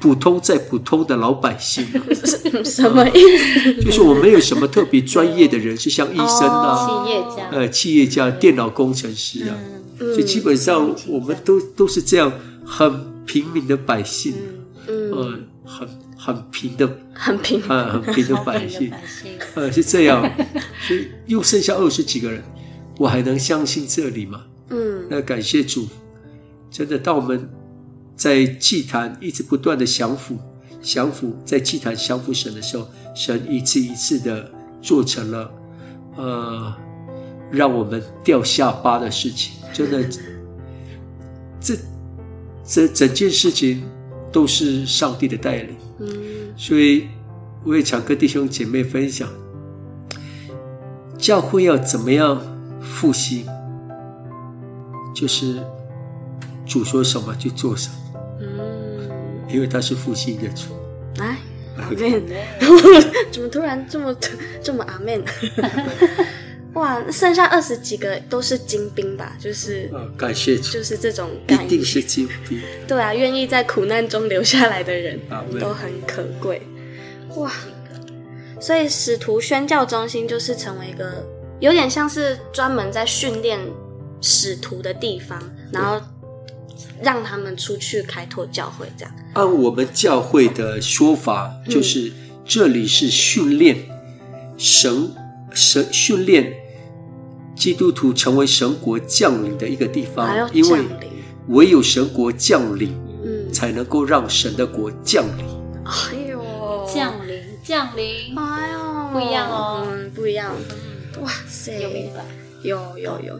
普通再普通的老百姓，[LAUGHS] 什么意思？就是我没有什么特别专业的人，是像医生啊，企业家，呃，企业家、电脑工程师啊，所以基本上我们都都是这样很平民的百姓，嗯，很很平的，很平，很平的百姓，呃，是这样，所以又剩下二十几个人，我还能相信这里吗？嗯，那感谢主，真的，到我们。在祭坛一直不断的降服，降服，在祭坛降服神的时候，神一次一次的做成了，呃，让我们掉下巴的事情。真的，这这整件事情都是上帝的带领。嗯，所以我也常跟弟兄姐妹分享，教会要怎么样复兴，就是主说什么就做什么。因为他是父亲的主，哎，阿门。[LAUGHS] 怎么突然这么这么阿门？[LAUGHS] 哇，剩下二十几个都是精兵吧？就是，呃，感谢主，就是这种一定是精兵。对啊，愿意在苦难中留下来的人，啊，都很可贵。哇，所以使徒宣教中心就是成为一个有点像是专门在训练使徒的地方，然后让他们出去开拓教会，这样。按我们教会的说法，就是这里是训练神神训练。基督徒成为神国将领的一个地方，因为唯有神国降临，嗯，才能够让神的国降临。哎呦，降临降临，哎呦，不一样哦，嗯，不一样。哇塞，有明白？有有有。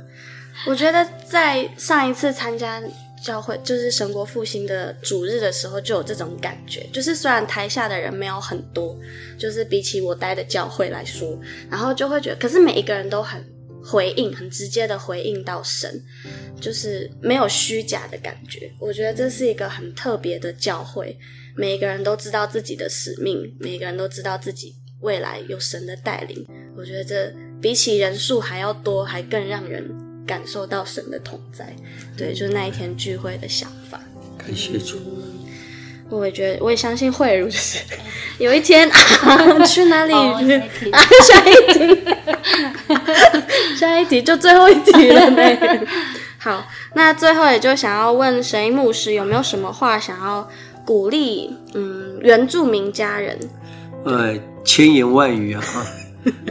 我觉得在上一次参加教会，就是神国复兴的主日的时候，就有这种感觉。就是虽然台下的人没有很多，就是比起我待的教会来说，然后就会觉得，可是每一个人都很。回应很直接的回应到神，就是没有虚假的感觉。我觉得这是一个很特别的教会，每一个人都知道自己的使命，每一个人都知道自己未来有神的带领。我觉得这比起人数还要多，还更让人感受到神的同在。对，就是那一天聚会的想法。感谢主。我也觉得，我也相信慧如，就是有一天 [LAUGHS] 啊，去哪里？哦、[LAUGHS] 啊，下一题，[LAUGHS] 下一题就最后一题了呢。好，那最后也就想要问神医牧师，有没有什么话想要鼓励？嗯，原住民家人。呃，千言万语啊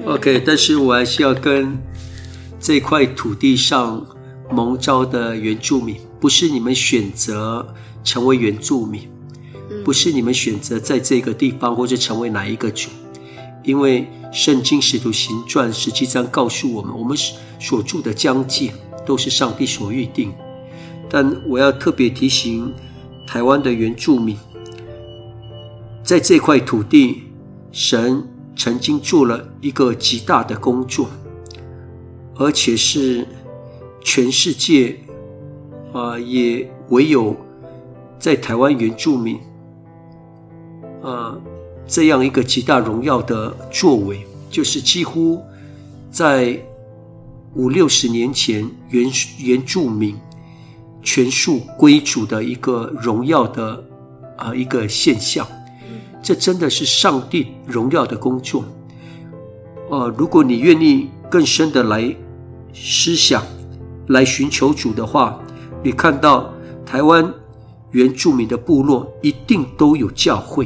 ，OK，但是我还是要跟这块土地上蒙召的原住民，不是你们选择成为原住民。不是你们选择在这个地方或者成为哪一个族，因为圣经使徒行传十七章告诉我们，我们所住的疆界都是上帝所预定。但我要特别提醒台湾的原住民，在这块土地，神曾经做了一个极大的工作，而且是全世界啊、也唯有在台湾原住民。呃，这样一个极大荣耀的作为，就是几乎在五六十年前原原住民全数归主的一个荣耀的啊、一个现象。这真的是上帝荣耀的工作。呃，如果你愿意更深的来思想，来寻求主的话，你看到台湾原住民的部落一定都有教会。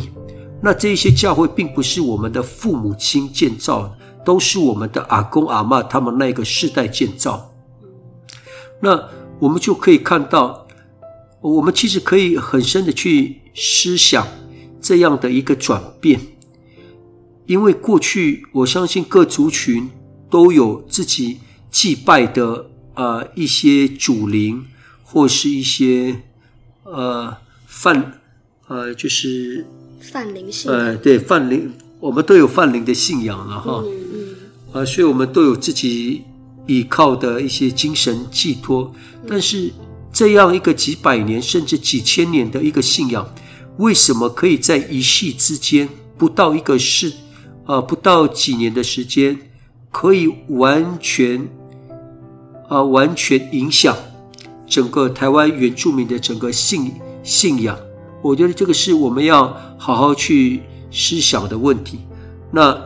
那这些教会并不是我们的父母亲建造，都是我们的阿公阿嬷他们那个世代建造。那我们就可以看到，我们其实可以很深的去思想这样的一个转变，因为过去我相信各族群都有自己祭拜的呃一些祖灵，或是一些呃泛呃就是。泛灵信呃，对泛灵，我们都有泛灵的信仰了哈。嗯嗯。啊，所以我们都有自己依靠的一些精神寄托。但是这样一个几百年甚至几千年的一个信仰，为什么可以在一夕之间，不到一个世，啊，不到几年的时间，可以完全，啊，完全影响整个台湾原住民的整个信信仰？我觉得这个是我们要好好去思想的问题。那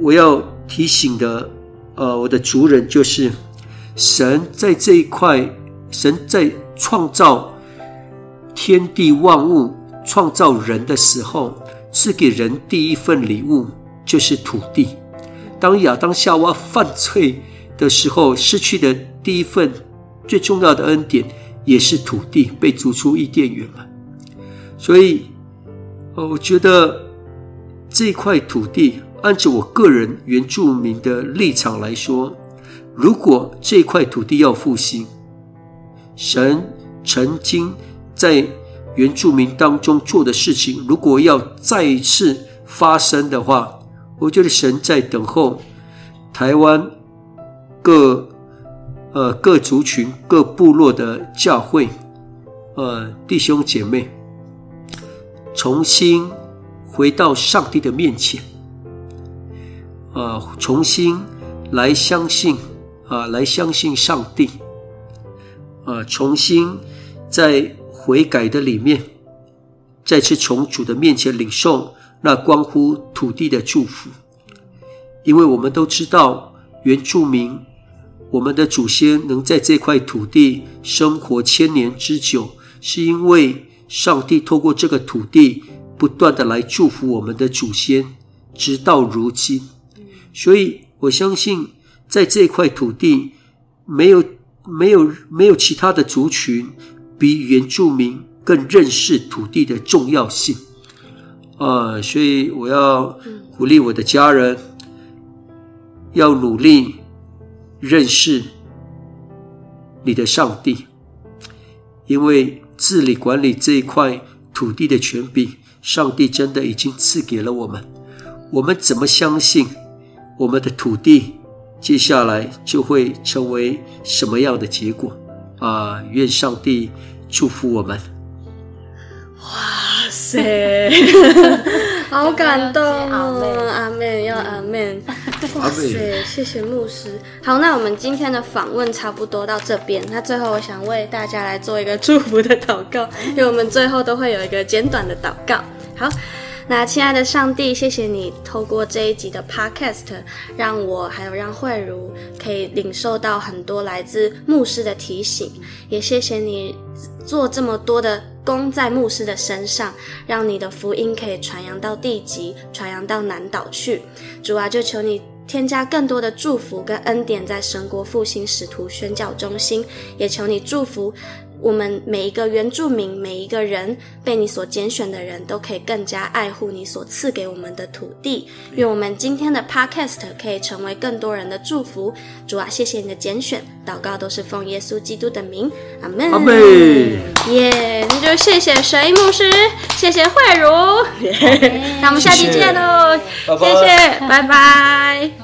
我要提醒的，呃，我的族人就是，神在这一块，神在创造天地万物、创造人的时候，赐给人第一份礼物就是土地。当亚当夏娃犯罪的时候，失去的第一份最重要的恩典也是土地，被逐出伊甸园嘛。所以，我觉得这块土地，按照我个人原住民的立场来说，如果这块土地要复兴，神曾经在原住民当中做的事情，如果要再一次发生的话，我觉得神在等候台湾各呃各族群、各部落的教会，呃弟兄姐妹。重新回到上帝的面前，呃，重新来相信啊，来相信上帝，啊，重新在悔改的里面，再次从主的面前领受那关乎土地的祝福，因为我们都知道原住民，我们的祖先能在这块土地生活千年之久，是因为上帝透过这个土地不断的来祝福我们的祖先，直到如今，所以。我相信，在这块土地，没有、没有、没有其他的族群比原住民更认识土地的重要性。啊，所以我要鼓励我的家人，要努力认识你的上帝，因为治理管理这一块土地的权柄，上帝真的已经赐给了我们。我们怎么相信？我们的土地接下来就会成为什么样的结果啊？愿上帝祝福我们！哇塞，[LAUGHS] 好感动哦！阿门，要阿门！哇塞，谢谢牧师。好，那我们今天的访问差不多到这边。那最后，我想为大家来做一个祝福的祷告，因为我们最后都会有一个简短的祷告。好。那亲爱的上帝，谢谢你透过这一集的 Podcast，让我还有让慧茹可以领受到很多来自牧师的提醒，也谢谢你做这么多的功在牧师的身上，让你的福音可以传扬到地极，传扬到南岛去。主啊，就求你添加更多的祝福跟恩典在神国复兴使徒宣教中心，也求你祝福。我们每一个原住民，每一个人被你所拣选的人都可以更加爱护你所赐给我们的土地。愿我们今天的 Podcast 可以成为更多人的祝福。主啊，谢谢你的拣选，祷告都是奉耶稣基督的名，阿门。阿门。耶，那就谢谢水牧师，谢谢慧如，[LAUGHS] 那我们下期见喽，谢谢，拜拜。